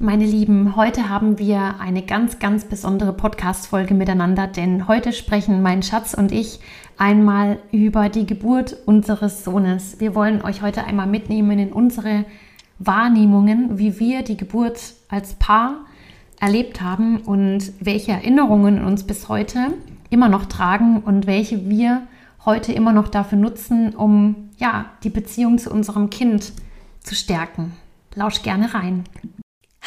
Meine Lieben, heute haben wir eine ganz, ganz besondere Podcast-Folge miteinander, denn heute sprechen mein Schatz und ich einmal über die Geburt unseres Sohnes. Wir wollen euch heute einmal mitnehmen in unsere Wahrnehmungen, wie wir die Geburt als Paar erlebt haben und welche Erinnerungen uns bis heute immer noch tragen und welche wir heute immer noch dafür nutzen, um ja, die Beziehung zu unserem Kind zu stärken. Lausch gerne rein.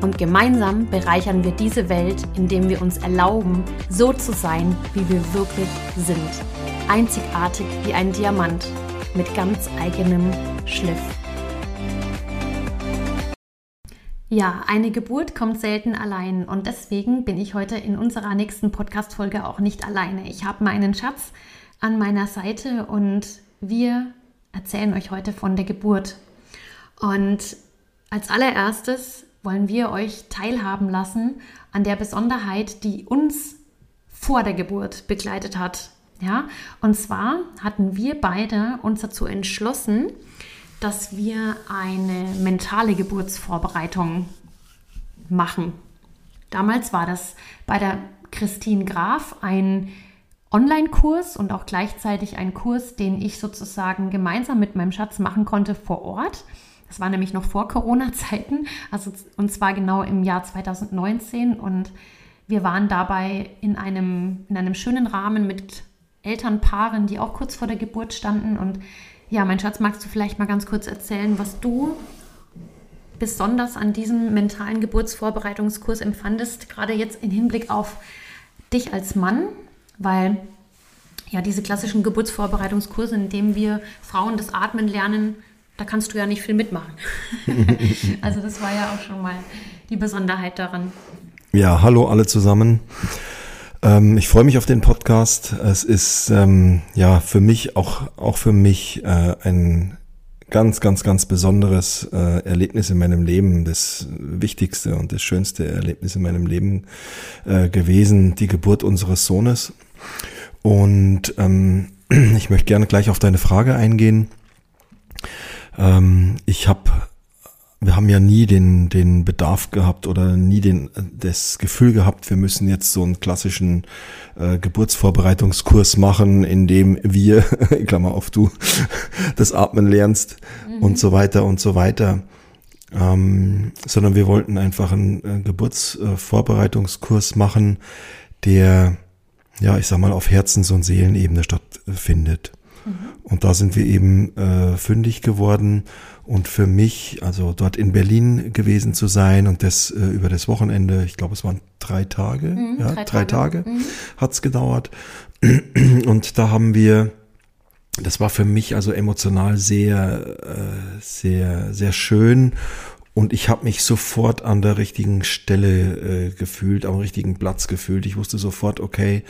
Und gemeinsam bereichern wir diese Welt, indem wir uns erlauben, so zu sein, wie wir wirklich sind. Einzigartig wie ein Diamant mit ganz eigenem Schliff. Ja, eine Geburt kommt selten allein und deswegen bin ich heute in unserer nächsten Podcast-Folge auch nicht alleine. Ich habe meinen Schatz an meiner Seite und wir erzählen euch heute von der Geburt. Und als allererstes wollen wir euch teilhaben lassen an der Besonderheit, die uns vor der Geburt begleitet hat. Ja, und zwar hatten wir beide uns dazu entschlossen, dass wir eine mentale Geburtsvorbereitung machen. Damals war das bei der Christine Graf ein Online-Kurs und auch gleichzeitig ein Kurs, den ich sozusagen gemeinsam mit meinem Schatz machen konnte vor Ort. Das war nämlich noch vor Corona-Zeiten, also und zwar genau im Jahr 2019. Und wir waren dabei in einem, in einem schönen Rahmen mit Elternpaaren, die auch kurz vor der Geburt standen. Und ja, mein Schatz, magst du vielleicht mal ganz kurz erzählen, was du besonders an diesem mentalen Geburtsvorbereitungskurs empfandest, gerade jetzt im Hinblick auf dich als Mann, weil ja diese klassischen Geburtsvorbereitungskurse, in denen wir Frauen das Atmen lernen, da kannst du ja nicht viel mitmachen. also das war ja auch schon mal die Besonderheit daran. Ja, hallo alle zusammen. Ähm, ich freue mich auf den Podcast. Es ist ähm, ja für mich auch auch für mich äh, ein ganz ganz ganz besonderes äh, Erlebnis in meinem Leben, das wichtigste und das schönste Erlebnis in meinem Leben äh, gewesen, die Geburt unseres Sohnes. Und ähm, ich möchte gerne gleich auf deine Frage eingehen. Ähm, ich habe, wir haben ja nie den, den Bedarf gehabt oder nie den, das Gefühl gehabt, wir müssen jetzt so einen klassischen äh, Geburtsvorbereitungskurs machen, in dem wir, Klammer auf du, das Atmen lernst mhm. und so weiter und so weiter. Ähm, sondern wir wollten einfach einen äh, Geburtsvorbereitungskurs machen, der, ja, ich sag mal, auf Herzens- und Seelenebene stattfindet. Und da sind wir eben äh, fündig geworden. Und für mich, also dort in Berlin gewesen zu sein und das äh, über das Wochenende, ich glaube, es waren drei Tage, mhm, ja, drei, drei Tage, Tage mhm. hat's gedauert. Und da haben wir, das war für mich also emotional sehr, äh, sehr, sehr schön und ich habe mich sofort an der richtigen Stelle äh, gefühlt, am richtigen Platz gefühlt. Ich wusste sofort, okay,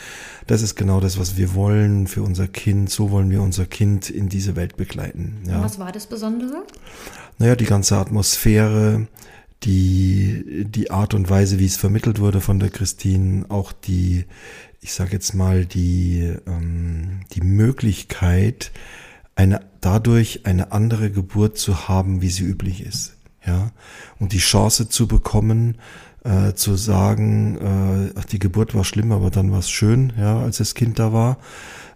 das ist genau das, was wir wollen für unser Kind. So wollen wir unser Kind in diese Welt begleiten. Ja. Und was war das Besondere? Naja, die ganze Atmosphäre, die, die Art und Weise, wie es vermittelt wurde von der Christine, auch die, ich sage jetzt mal, die, ähm, die Möglichkeit, eine, dadurch eine andere Geburt zu haben, wie sie üblich ist ja, und die Chance zu bekommen, äh, zu sagen, äh, ach, die Geburt war schlimm, aber dann war es schön, ja, als das Kind da war,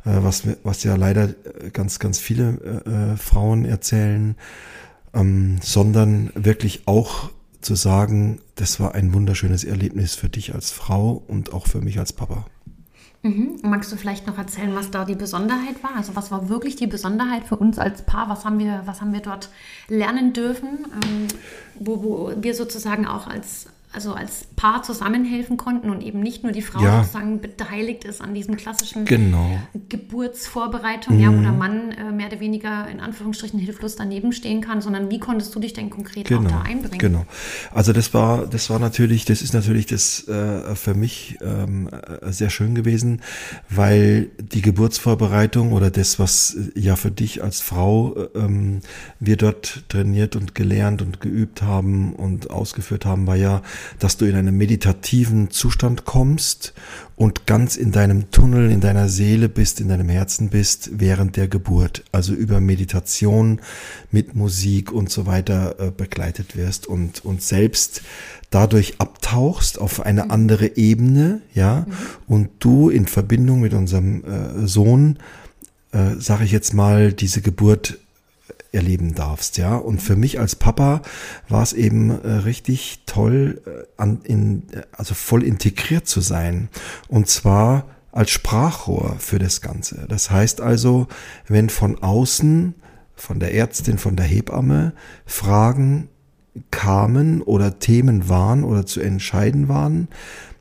äh, was, was ja leider ganz, ganz viele äh, äh, Frauen erzählen, ähm, sondern wirklich auch zu sagen, das war ein wunderschönes Erlebnis für dich als Frau und auch für mich als Papa. Mhm. Magst du vielleicht noch erzählen, was da die Besonderheit war? Also was war wirklich die Besonderheit für uns als Paar? Was haben wir, was haben wir dort lernen dürfen, ähm, wo, wo wir sozusagen auch als, also als Paar zusammenhelfen konnten und eben nicht nur die Frau Ja. sozusagen beteiligt ist an diesem klassischen Genau. Geburtsvorbereitung, ja, wo der Mann äh, mehr oder weniger in Anführungsstrichen hilflos daneben stehen kann, sondern wie konntest du dich denn konkret auch da einbringen? Genau. Also das war, das war natürlich, das ist natürlich das äh, für mich ähm, äh, sehr schön gewesen, weil die Geburtsvorbereitung oder das, was äh, ja für dich als Frau äh, ähm, wir dort trainiert und gelernt und geübt haben und ausgeführt haben, war ja, dass du in einen meditativen Zustand kommst und ganz in deinem Tunnel, in deiner Seele bist, in deinem Herzen bist während der Geburt. Also über Meditation mit Musik und so weiter äh, begleitet wirst und, und selbst dadurch abtauchst auf eine andere Ebene, ja, und du in Verbindung mit unserem äh, Sohn, äh, sage ich jetzt mal, diese Geburt erleben darfst, ja. Und für mich als Papa war es eben äh, richtig toll, äh, an, in, äh, also voll integriert zu sein. Und zwar als Sprachrohr für das Ganze. Das heißt also, wenn von außen, von der Ärztin, von der Hebamme Fragen kamen oder Themen waren oder zu entscheiden waren,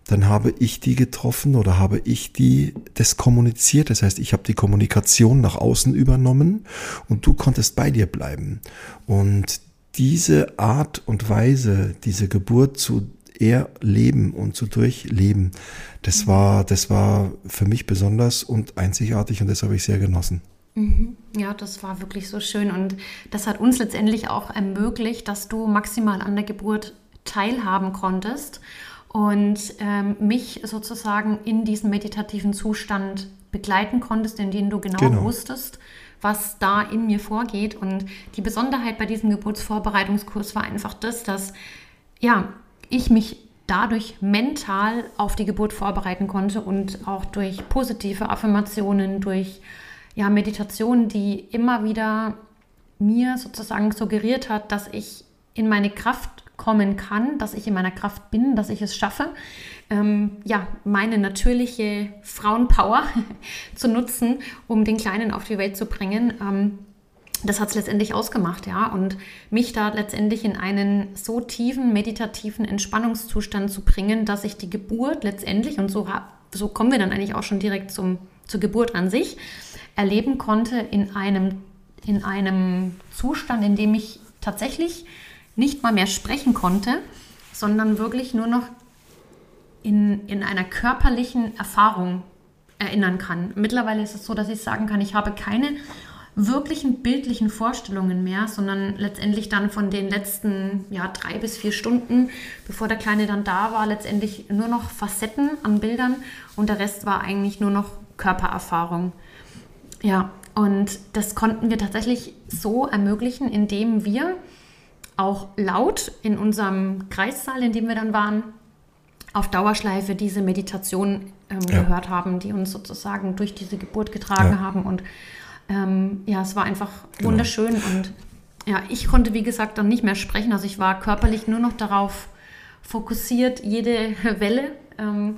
dann habe ich die getroffen oder habe ich die das kommuniziert. Das heißt, ich habe die Kommunikation nach außen übernommen und du konntest bei dir bleiben. Und diese Art und Weise, diese Geburt zu erleben und zu durchleben, das war, das war für mich besonders und einzigartig und das habe ich sehr genossen. Ja, das war wirklich so schön und das hat uns letztendlich auch ermöglicht, dass du maximal an der Geburt teilhaben konntest und ähm, mich sozusagen in diesen meditativen Zustand begleiten konntest, in dem du genau, Genau. wusstest, was da in mir vorgeht. Und die Besonderheit bei diesem Geburtsvorbereitungskurs war einfach das, dass ja, ich mich dadurch mental auf die Geburt vorbereiten konnte und auch durch positive Affirmationen, durch ja, Meditationen, die immer wieder mir sozusagen suggeriert hat, dass ich in meine Kraft kommen kann, dass ich in meiner Kraft bin, dass ich es schaffe, ähm, ja, meine natürliche Frauenpower zu nutzen, um den Kleinen auf die Welt zu bringen. Ähm, das hat es letztendlich ausgemacht, ja. Und mich da letztendlich in einen so tiefen meditativen Entspannungszustand zu bringen, dass ich die Geburt letztendlich, und so, so kommen wir dann eigentlich auch schon direkt zum, zur Geburt an sich, erleben konnte in einem, in einem Zustand, in dem ich tatsächlich nicht mal mehr sprechen konnte, sondern wirklich nur noch in, in einer körperlichen Erfahrung erinnern kann. Mittlerweile ist es so, dass ich sagen kann, ich habe keine wirklichen bildlichen Vorstellungen mehr, sondern letztendlich dann von den letzten ja, drei bis vier Stunden, bevor der Kleine dann da war, letztendlich nur noch Facetten an Bildern und der Rest war eigentlich nur noch Körpererfahrung. Ja, und das konnten wir tatsächlich so ermöglichen, indem wir auch laut in unserem Kreissaal, in dem wir dann waren, auf Dauerschleife diese Meditation ähm, Ja. gehört haben, die uns sozusagen durch diese Geburt getragen Ja. haben. Und ähm, ja, es war einfach wunderschön. Und ja, ich konnte, wie gesagt, dann nicht mehr sprechen. Also ich war körperlich nur noch darauf fokussiert, jede Welle ähm,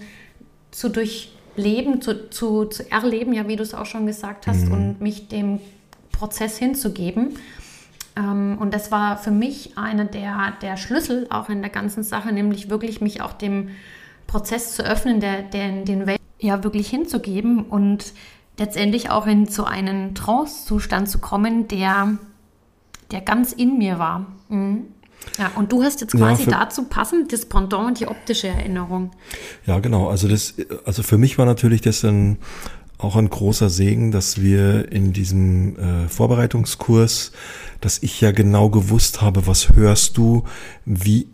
zu durchleben, zu, zu, zu erleben, ja, wie du es auch schon gesagt hast, und mich dem Prozess hinzugeben. Ähm, und das war für mich einer der, der Schlüssel auch in der ganzen Sache, nämlich wirklich mich auch dem Prozess zu öffnen, der, der, den Welt ja wirklich hinzugeben und letztendlich auch in so einen Trance-Zustand zu kommen, der, der ganz in mir war. Mhm. Ja, und du hast jetzt Ja, quasi für- dazu passend das Pendant, die optische Erinnerung. Ja, genau. Also das, also für mich war natürlich das ein, auch ein großer Segen, dass wir in diesem äh, Vorbereitungskurs, dass ich ja genau gewusst habe, was hörst du, wie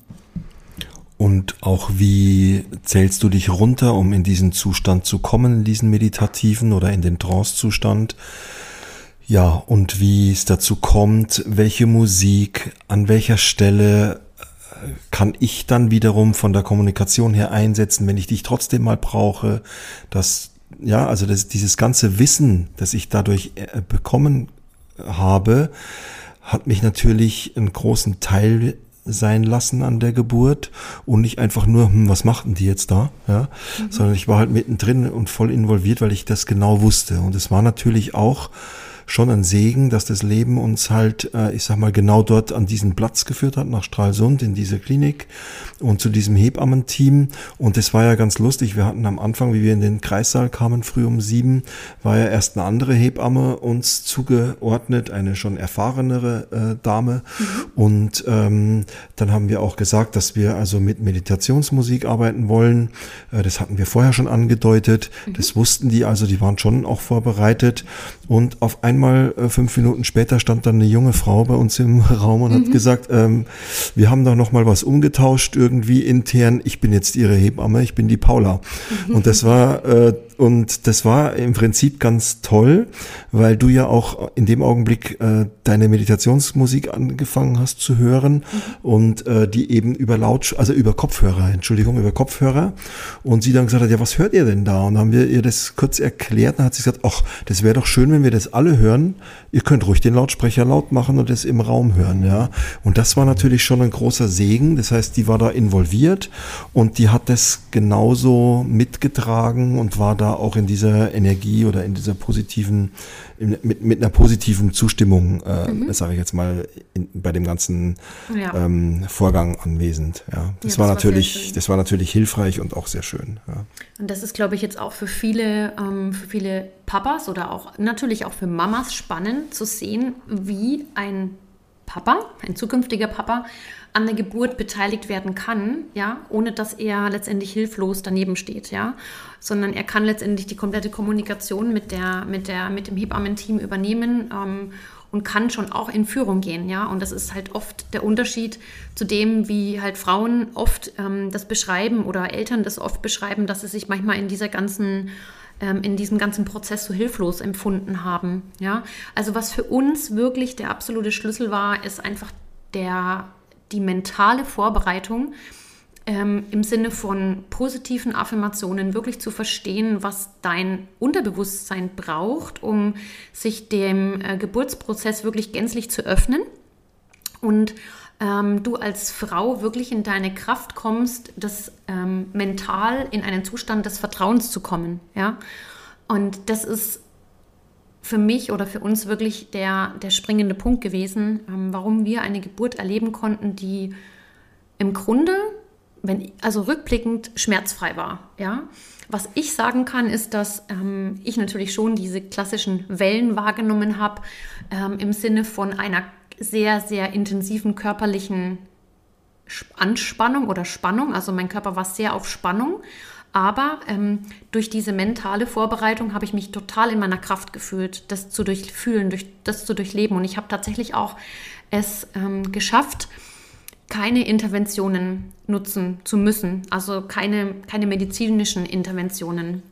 und auch wie zählst du dich runter, um in diesen Zustand zu kommen, in diesen meditativen oder in den Trance-Zustand. Ja, und wie es dazu kommt, welche Musik, an welcher Stelle kann ich dann wiederum von der Kommunikation her einsetzen, wenn ich dich trotzdem mal brauche, dass, ja, also das, dieses ganze Wissen, das ich dadurch äh, bekommen habe, hat mich natürlich einen großen Teil sein lassen an der Geburt und nicht einfach nur, hm, was machten die jetzt da, ja, sondern ich war halt mittendrin und voll involviert, weil ich das genau wusste. Und es war natürlich auch schon ein Segen, dass das Leben uns halt, äh, ich sag mal, genau dort an diesen Platz geführt hat, nach Stralsund, in diese Klinik und zu diesem Hebammenteam. Und das war ja ganz lustig. Wir hatten am Anfang, wie wir in den Kreissaal kamen, früh um sieben, war ja erst eine andere Hebamme uns zugeordnet, eine schon erfahrenere äh, Dame. Mhm. Und ähm, dann haben wir auch gesagt, dass wir also mit Meditationsmusik arbeiten wollen. Äh, das hatten wir vorher schon angedeutet. Mhm. Das wussten die also, die waren schon auch vorbereitet. Und auf einmal, äh, fünf Minuten später, stand dann eine junge Frau bei uns im Raum und mhm. hat gesagt, ähm, wir haben da noch mal was umgetauscht irgendwie intern. Ich bin jetzt ihre Hebamme, ich bin die Paula. Mhm. Und das war äh, und das war im Prinzip ganz toll, weil du ja auch in dem Augenblick äh, deine Meditationsmusik angefangen hast zu hören und äh, die eben über Laut, also über Kopfhörer, Entschuldigung, über Kopfhörer. Und sie dann gesagt hat, ja, was hört ihr denn da? Und dann haben wir ihr das kurz erklärt. Dann hat sie gesagt, ach, das wäre doch schön, wenn wir das alle hören. Ihr könnt ruhig den Lautsprecher laut machen und das im Raum hören, ja. Und das war natürlich schon ein großer Segen. Das heißt, die war da involviert und die hat das genauso mitgetragen und war da auch in dieser Energie oder in dieser positiven, mit, mit einer positiven Zustimmung, äh, mhm. sage ich jetzt mal, in, bei dem ganzen ja. ähm, Vorgang anwesend. Ja, das, ja, war das natürlich, war das war natürlich hilfreich und auch sehr schön. Ja. Und das ist, glaube ich, jetzt auch für viele, ähm, für viele Papas oder auch natürlich auch für Mamas spannend zu sehen, wie ein Papa, ein zukünftiger Papa, an der Geburt beteiligt werden kann, ja, ohne dass er letztendlich hilflos daneben steht, ja, sondern er kann letztendlich die komplette Kommunikation mit der, mit der, mit dem Hebammenteam übernehmen ähm, und kann schon auch in Führung gehen, ja, und das ist halt oft der Unterschied zu dem, wie halt Frauen oft ähm, das beschreiben oder Eltern das oft beschreiben, dass sie sich manchmal in dieser ganzen ähm, in diesem ganzen Prozess so hilflos empfunden haben. Ja? Also was für uns wirklich der absolute Schlüssel war, ist einfach der die mentale Vorbereitung ähm, im Sinne von positiven Affirmationen wirklich zu verstehen, was dein Unterbewusstsein braucht, um sich dem äh, Geburtsprozess wirklich gänzlich zu öffnen und ähm, du als Frau wirklich in deine Kraft kommst, das ähm, mental in einen Zustand des Vertrauens zu kommen. Ja? Und das ist für mich oder für uns wirklich der, der springende Punkt gewesen, ähm, warum wir eine Geburt erleben konnten, die im Grunde, wenn, also rückblickend, schmerzfrei war. Ja? Was ich sagen kann, ist, dass ähm, ich natürlich schon diese klassischen Wellen wahrgenommen habe, ähm, im Sinne von einer sehr, sehr intensiven körperlichen Anspannung oder Spannung. Also mein Körper war sehr auf Spannung. Aber ähm, durch diese mentale Vorbereitung habe ich mich total in meiner Kraft gefühlt, das zu durchfühlen, durch, das zu durchleben. Und ich habe tatsächlich auch es ähm, geschafft, keine Interventionen nutzen zu müssen, also keine, keine medizinischen Interventionen.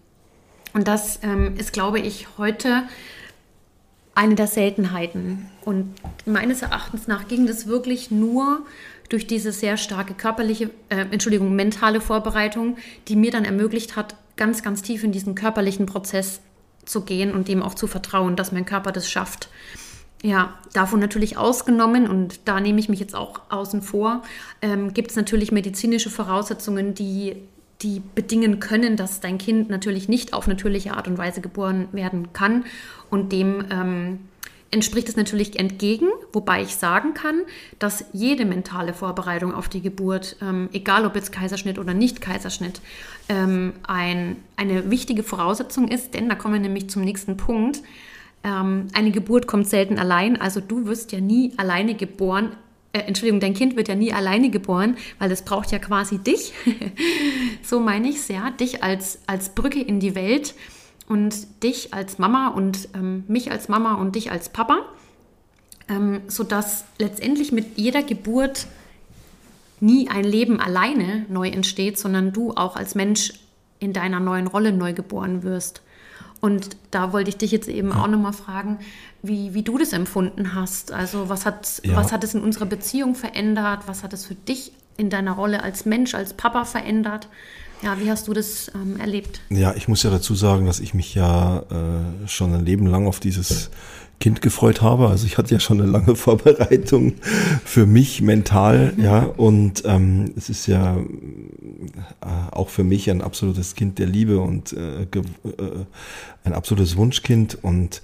Und das ähm, ist, glaube ich, heute eine der Seltenheiten. Und meines Erachtens nach ging das wirklich nur durch diese sehr starke körperliche, äh, Entschuldigung, mentale Vorbereitung, die mir dann ermöglicht hat, ganz, ganz tief in diesen körperlichen Prozess zu gehen und dem auch zu vertrauen, dass mein Körper das schafft. Ja, davon natürlich ausgenommen, und da nehme ich mich jetzt auch außen vor, ähm, gibt es natürlich medizinische Voraussetzungen, die, die bedingen können, dass dein Kind natürlich nicht auf natürliche Art und Weise geboren werden kann und dem ähm, entspricht es natürlich entgegen, wobei ich sagen kann, dass jede mentale Vorbereitung auf die Geburt, ähm, egal ob jetzt Kaiserschnitt oder nicht Kaiserschnitt, ähm, ein, eine wichtige Voraussetzung ist, denn da kommen wir nämlich zum nächsten Punkt. Ähm, eine Geburt kommt selten allein, also du wirst ja nie alleine geboren. Äh, Entschuldigung, dein Kind wird ja nie alleine geboren, weil es braucht ja quasi dich. so meine ich es, ja, dich als, als Brücke in die Welt und dich als Mama und ähm, mich als Mama und dich als Papa, ähm, sodass letztendlich mit jeder Geburt nie ein Leben alleine neu entsteht, sondern du auch als Mensch in deiner neuen Rolle neu geboren wirst. Und da wollte ich dich jetzt eben ja. auch nochmal fragen, wie, wie du das empfunden hast. Also was hat, ja. was hat es in unserer Beziehung verändert? Was hat es für dich in deiner Rolle als Mensch, als Papa verändert? Ja, wie hast du das ähm, erlebt? Ja, ich muss ja dazu sagen, dass ich mich ja äh, schon ein Leben lang auf dieses Kind gefreut habe. Also ich hatte ja schon eine lange Vorbereitung für mich mental, ja. Und ähm, es ist ja äh, auch für mich ein absolutes Kind der Liebe und äh, äh, ein absolutes Wunschkind. Und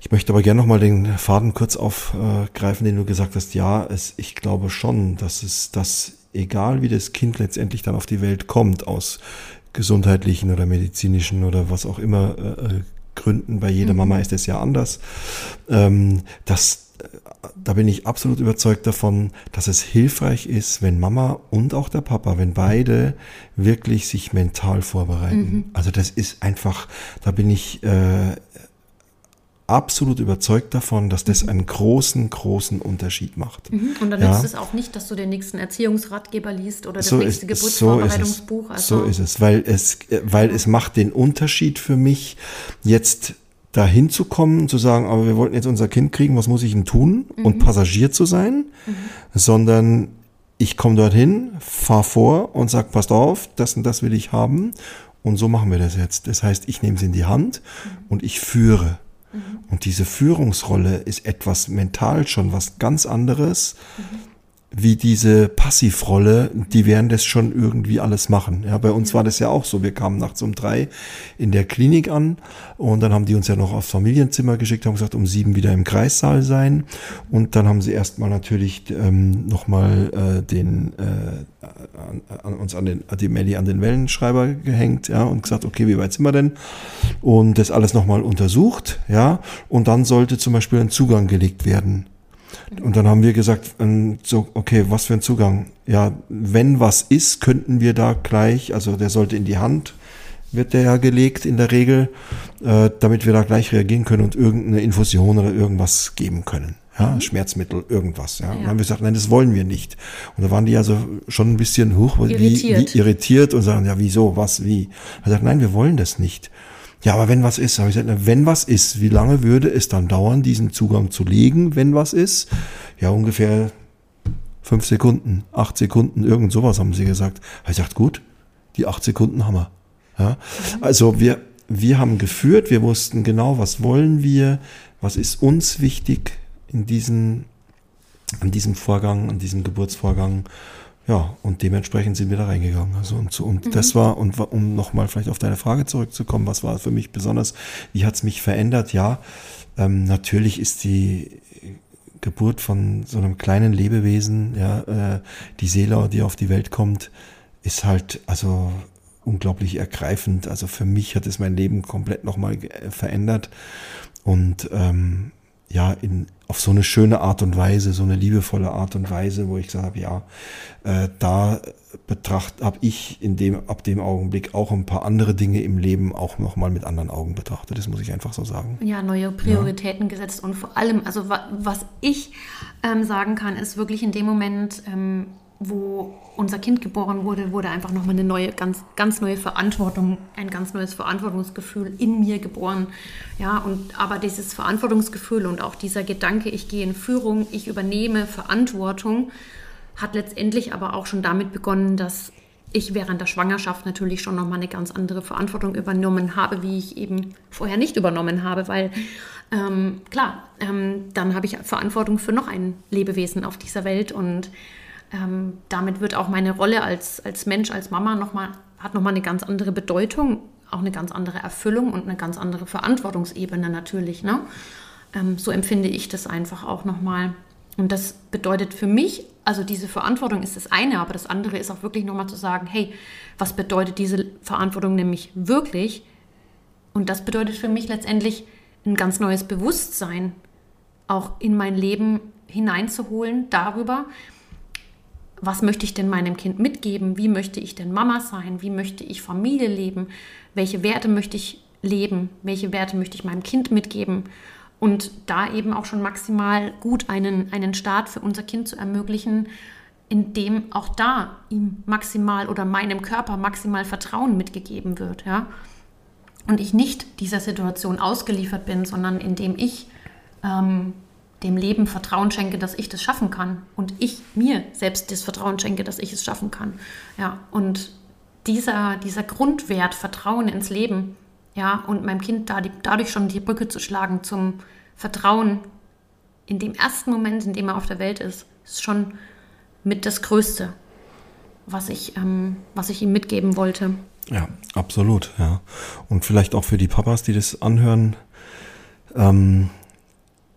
ich möchte aber gerne nochmal den Faden kurz aufgreifen, den du gesagt hast. Ja, es, ich glaube schon, dass es das, egal wie das Kind letztendlich dann auf die Welt kommt, aus gesundheitlichen oder medizinischen oder was auch immer äh, Gründen, bei jeder mhm. Mama ist es ja anders, ähm, dass da bin ich absolut überzeugt davon, dass es hilfreich ist, wenn Mama und auch der Papa, wenn beide wirklich sich mental vorbereiten. Mhm. Also das ist einfach, da bin ich äh, absolut überzeugt davon, dass das mhm. einen großen, großen Unterschied macht. Mhm. Und dann ja. nützt es auch nicht, dass du den nächsten Erziehungsratgeber liest oder das so nächste ist, Geburtsvorbereitungsbuch. So ist, es. Also so ist es, weil es, weil es macht den Unterschied für mich jetzt dahin zu kommen, zu sagen, aber wir wollten jetzt unser Kind kriegen, was muss ich denn tun? Mhm. Und Passagier zu sein, mhm. sondern ich komme dorthin, fahr vor und sag, passt auf, das und das will ich haben. Und so machen wir das jetzt. Das heißt, ich nehme es in die Hand mhm. und ich führe. Und diese Führungsrolle ist etwas mental schon was ganz anderes, mhm wie diese Passivrolle, die werden das schon irgendwie alles machen. Ja, bei uns war das ja auch so. Wir kamen nachts um drei in der Klinik an und dann haben die uns ja noch aufs Familienzimmer geschickt, haben gesagt, um sieben wieder im Kreissaal sein. Und dann haben sie erstmal natürlich ähm, nochmal äh, den äh, an, an, uns an den die Melli an den Wellenschreiber gehängt, ja, und gesagt, okay, wie weit sind wir denn? Und das alles nochmal untersucht, ja, und dann sollte zum Beispiel ein Zugang gelegt werden und dann haben wir gesagt, ähm, so, okay, was für ein Zugang? Ja, wenn was ist, könnten wir da gleich, also der sollte in die Hand, wird der ja gelegt in der Regel, äh, damit wir da gleich reagieren können und irgendeine Infusion oder irgendwas geben können. Ja, mhm. Schmerzmittel, irgendwas. Ja. ja. Und dann haben wir gesagt, nein, das wollen wir nicht. Und da waren die also schon ein bisschen hoch, irritiert. Wie, wie irritiert und sagen, ja, wieso, was, wie? Er sagt, nein, wir wollen das nicht. Ja, aber wenn was ist, habe ich gesagt, wenn was ist, wie lange würde es dann dauern, diesen Zugang zu legen, wenn was ist? Ja, ungefähr fünf Sekunden, acht Sekunden, irgend sowas haben sie gesagt. Habe ich gesagt, gut, die acht Sekunden haben wir. Ja, also wir, wir haben geführt, wir wussten genau, was wollen wir, was ist uns wichtig in diesem, an diesem Vorgang, an diesem Geburtsvorgang ja, und dementsprechend sind wir da reingegangen. Also und, und mhm. das war, und um nochmal vielleicht auf deine Frage zurückzukommen, was war für mich besonders, wie hat es mich verändert? Ja, ähm, natürlich ist die Geburt von so einem kleinen Lebewesen, ja, äh, die Seele, die auf die Welt kommt, ist halt, also unglaublich ergreifend. Also für mich hat es mein Leben komplett nochmal verändert. Und ähm, ja, in, auf so eine schöne Art und Weise, so eine liebevolle Art und Weise, wo ich gesagt habe, ja, äh, da betracht habe ich in dem ab dem Augenblick auch ein paar andere Dinge im Leben auch noch mal mit anderen Augen betrachtet. Das muss ich einfach so sagen. Ja, neue Prioritäten ja. gesetzt und vor allem, also was ich ähm, sagen kann, ist wirklich in dem Moment ähm, wo unser Kind geboren wurde, wurde einfach nochmal eine neue, ganz, ganz neue Verantwortung, ein ganz neues Verantwortungsgefühl in mir geboren. Ja, und aber dieses Verantwortungsgefühl und auch dieser Gedanke, ich gehe in Führung, ich übernehme Verantwortung, hat letztendlich aber auch schon damit begonnen, dass ich während der Schwangerschaft natürlich schon nochmal eine ganz andere Verantwortung übernommen habe, wie ich eben vorher nicht übernommen habe, weil ähm, klar, ähm, dann habe ich Verantwortung für noch ein Lebewesen auf dieser Welt und ähm, damit wird auch meine Rolle als, als Mensch, als Mama nochmal, hat nochmal eine ganz andere Bedeutung, auch eine ganz andere Erfüllung und eine ganz andere Verantwortungsebene natürlich. Ne? Ähm, so empfinde ich das einfach auch nochmal. Und das bedeutet für mich, also diese Verantwortung ist das eine, aber das andere ist auch wirklich nochmal zu sagen, hey, was bedeutet diese Verantwortung nämlich wirklich? Und das bedeutet für mich letztendlich ein ganz neues Bewusstsein auch in mein Leben hineinzuholen darüber, was möchte ich denn meinem Kind mitgeben? Wie möchte ich denn Mama sein? Wie möchte ich Familie leben? Welche Werte möchte ich leben? Welche Werte möchte ich meinem Kind mitgeben? Und da eben auch schon maximal gut einen, einen Start für unser Kind zu ermöglichen, in dem auch da ihm maximal oder meinem Körper maximal Vertrauen mitgegeben wird. Ja? Und ich nicht dieser Situation ausgeliefert bin, sondern indem ich ähm, dem Leben Vertrauen schenke, dass ich das schaffen kann und ich mir selbst das Vertrauen schenke, dass ich es schaffen kann. Ja, und dieser, dieser Grundwert Vertrauen ins Leben, ja, und meinem Kind da die, dadurch schon die Brücke zu schlagen zum Vertrauen in dem ersten Moment, in dem er auf der Welt ist, ist schon mit das Größte. was ich, ähm, was ich ihm mitgeben wollte. Ja, absolut, ja. Und vielleicht auch für die Papas, die das anhören, ähm,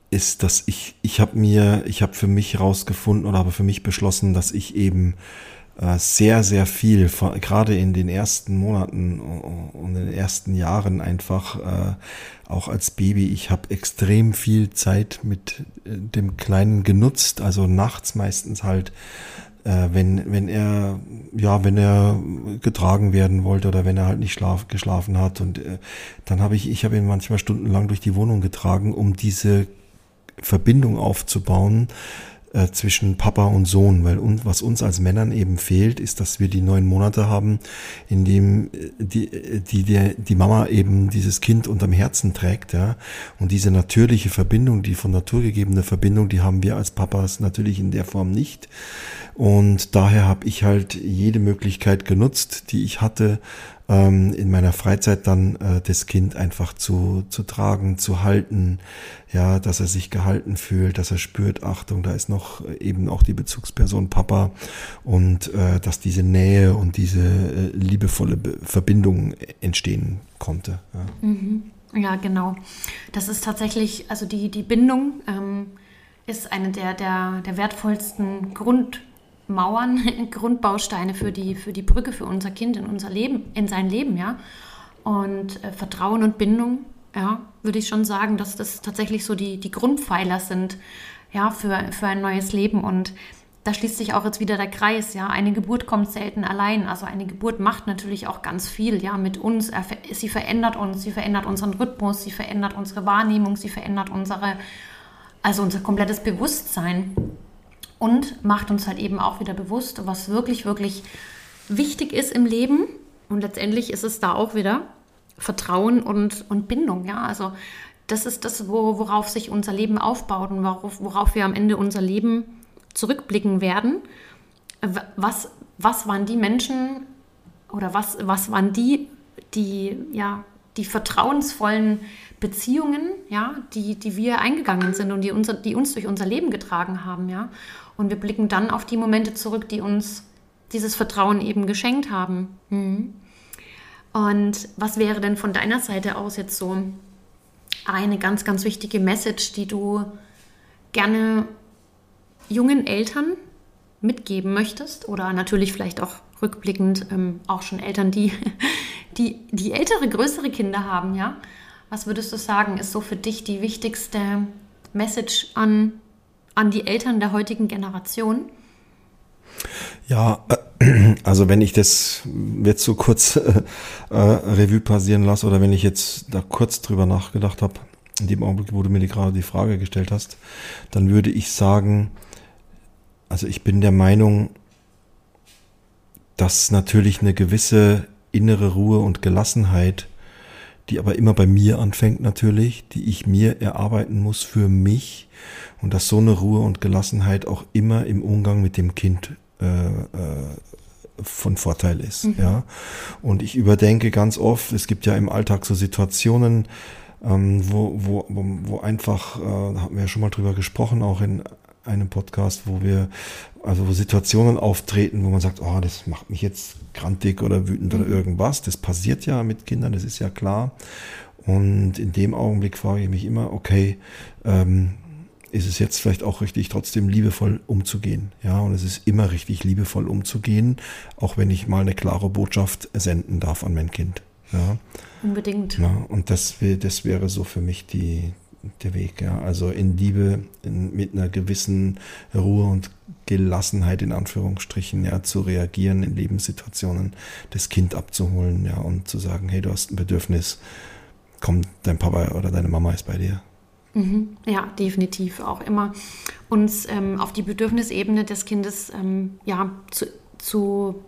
ist, dass ich, ich habe mir, ich habe für mich rausgefunden oder habe für mich beschlossen, dass ich eben äh, sehr, sehr viel, gerade in den ersten Monaten und in den ersten Jahren einfach, äh, auch als Baby, ich habe extrem viel Zeit mit äh, dem Kleinen genutzt, also nachts meistens halt wenn, wenn er, ja, wenn er getragen werden wollte oder wenn er halt nicht schlaf, geschlafen hat. Und äh, dann habe ich, ich habe ihn manchmal stundenlang durch die Wohnung getragen, um diese Verbindung aufzubauen, äh, zwischen Papa und Sohn, weil und was uns als Männern eben fehlt, ist, dass wir die neun Monate haben, in dem äh, die, äh, die, die, die Mama eben dieses Kind unterm Herzen trägt, ja. Und diese natürliche Verbindung, die von Natur gegebene Verbindung, die haben wir als Papas natürlich in der Form nicht. Und daher habe ich halt jede Möglichkeit genutzt, die ich hatte, ähm, in meiner Freizeit dann äh, das Kind einfach zu, zu tragen, zu halten, ja, dass er sich gehalten fühlt, dass er spürt, Achtung, da ist noch eben auch die Bezugsperson Papa und äh, dass diese Nähe und diese äh, liebevolle Be Verbindung entstehen konnte. Ja. Mhm. ja. genau. Das ist tatsächlich, also die, die Bindung ähm, ist eine der, der, der wertvollsten Grund Mauern, Grundbausteine für die, für die Brücke für unser Kind in unser Leben, in sein Leben, ja. Und äh, Vertrauen und Bindung, ja, würde ich schon sagen, dass das tatsächlich so die, die Grundpfeiler sind, ja, für, für ein neues Leben. Und da schließt sich auch jetzt wieder der Kreis, ja. Eine Geburt kommt selten allein. Also eine Geburt macht natürlich auch ganz viel, ja, mit uns. Sie verändert uns, sie verändert unseren Rhythmus, sie verändert unsere Wahrnehmung, sie verändert unsere, also unser komplettes Bewusstsein und macht uns halt eben auch wieder bewusst, was wirklich, wirklich wichtig ist im Leben. Und letztendlich ist es da auch wieder Vertrauen und, und Bindung. Ja, also das ist das, wo, worauf sich unser Leben aufbaut und worauf, worauf wir am Ende unser Leben zurückblicken werden. Was, was waren die Menschen oder was, was waren die, die, ja, die vertrauensvollen Beziehungen, ja, die, die wir eingegangen sind und die, unser, die uns durch unser Leben getragen haben, ja. Und wir blicken dann auf die Momente zurück, die uns dieses Vertrauen eben geschenkt haben. Mhm. Und was wäre denn von deiner Seite aus jetzt so eine ganz, ganz wichtige Message, die du gerne jungen Eltern mitgeben möchtest? Oder natürlich vielleicht auch rückblickend ähm, auch schon Eltern, die, die, die ältere, größere Kinder haben, ja? Was würdest du sagen, ist so für dich die wichtigste Message an an die Eltern der heutigen Generation? Ja, äh, also wenn ich das jetzt so kurz äh, Revue passieren lasse oder wenn ich jetzt da kurz drüber nachgedacht habe, in dem Augenblick, wo du mir gerade die Frage gestellt hast, dann würde ich sagen, also ich bin der Meinung, dass natürlich eine gewisse innere Ruhe und Gelassenheit, die aber immer bei mir anfängt natürlich, die ich mir erarbeiten muss für mich, und dass so eine Ruhe und Gelassenheit auch immer im Umgang mit dem Kind äh, äh, von Vorteil ist. Mhm. Ja. Und ich überdenke ganz oft, es gibt ja im Alltag so Situationen, ähm, wo, wo, wo, wo einfach, äh, da haben wir ja schon mal drüber gesprochen, auch in einem Podcast, wo wir, also wo Situationen auftreten, wo man sagt, oh, das macht mich jetzt grantig oder wütend mhm. oder irgendwas. Das passiert ja mit Kindern, das ist ja klar. Und in dem Augenblick frage ich mich immer, okay, ähm, ist es jetzt vielleicht auch richtig, trotzdem liebevoll umzugehen. Ja, und es ist immer richtig, liebevoll umzugehen, auch wenn ich mal eine klare Botschaft senden darf an mein Kind. Ja. Unbedingt. Ja, und das, das wäre so für mich die, der Weg. Ja. Also in Liebe, in, mit einer gewissen Ruhe und Gelassenheit in Anführungsstrichen, ja, zu reagieren in Lebenssituationen, das Kind abzuholen, ja, und zu sagen, hey, du hast ein Bedürfnis, komm, dein Papa oder deine Mama ist bei dir. Mhm. Ja, definitiv. Auch immer uns ähm, auf die Bedürfnisebene des Kindes ähm, ja, zu, zu,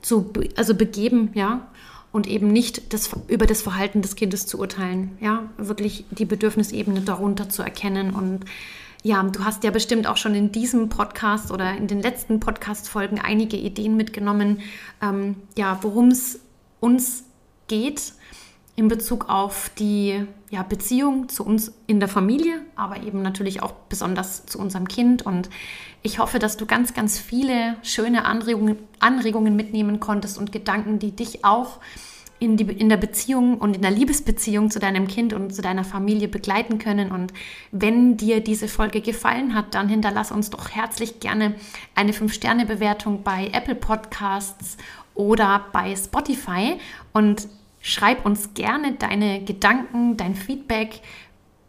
zu also begeben, ja, und eben nicht das, über das Verhalten des Kindes zu urteilen, ja, wirklich die Bedürfnisebene darunter zu erkennen. Und ja, du hast ja bestimmt auch schon in diesem Podcast oder in den letzten Podcast-Folgen einige Ideen mitgenommen, ähm, ja, worum es uns geht in Bezug auf die ja, Beziehung zu uns in der Familie, aber eben natürlich auch besonders zu unserem Kind. Und ich hoffe, dass du ganz, ganz viele schöne Anregungen, Anregungen mitnehmen konntest und Gedanken, die dich auch in, die, in der Beziehung und in der Liebesbeziehung zu deinem Kind und zu deiner Familie begleiten können. Und wenn dir diese Folge gefallen hat, dann hinterlass uns doch herzlich gerne eine 5-Sterne-Bewertung bei Apple Podcasts oder bei Spotify. Und Schreib uns gerne deine Gedanken, dein Feedback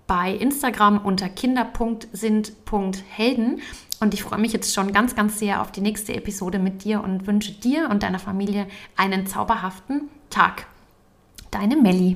bei Instagram unter kinder.sind.helden. Und ich freue mich jetzt schon ganz, ganz sehr auf die nächste Episode mit dir und wünsche dir und deiner Familie einen zauberhaften Tag. Deine Melli.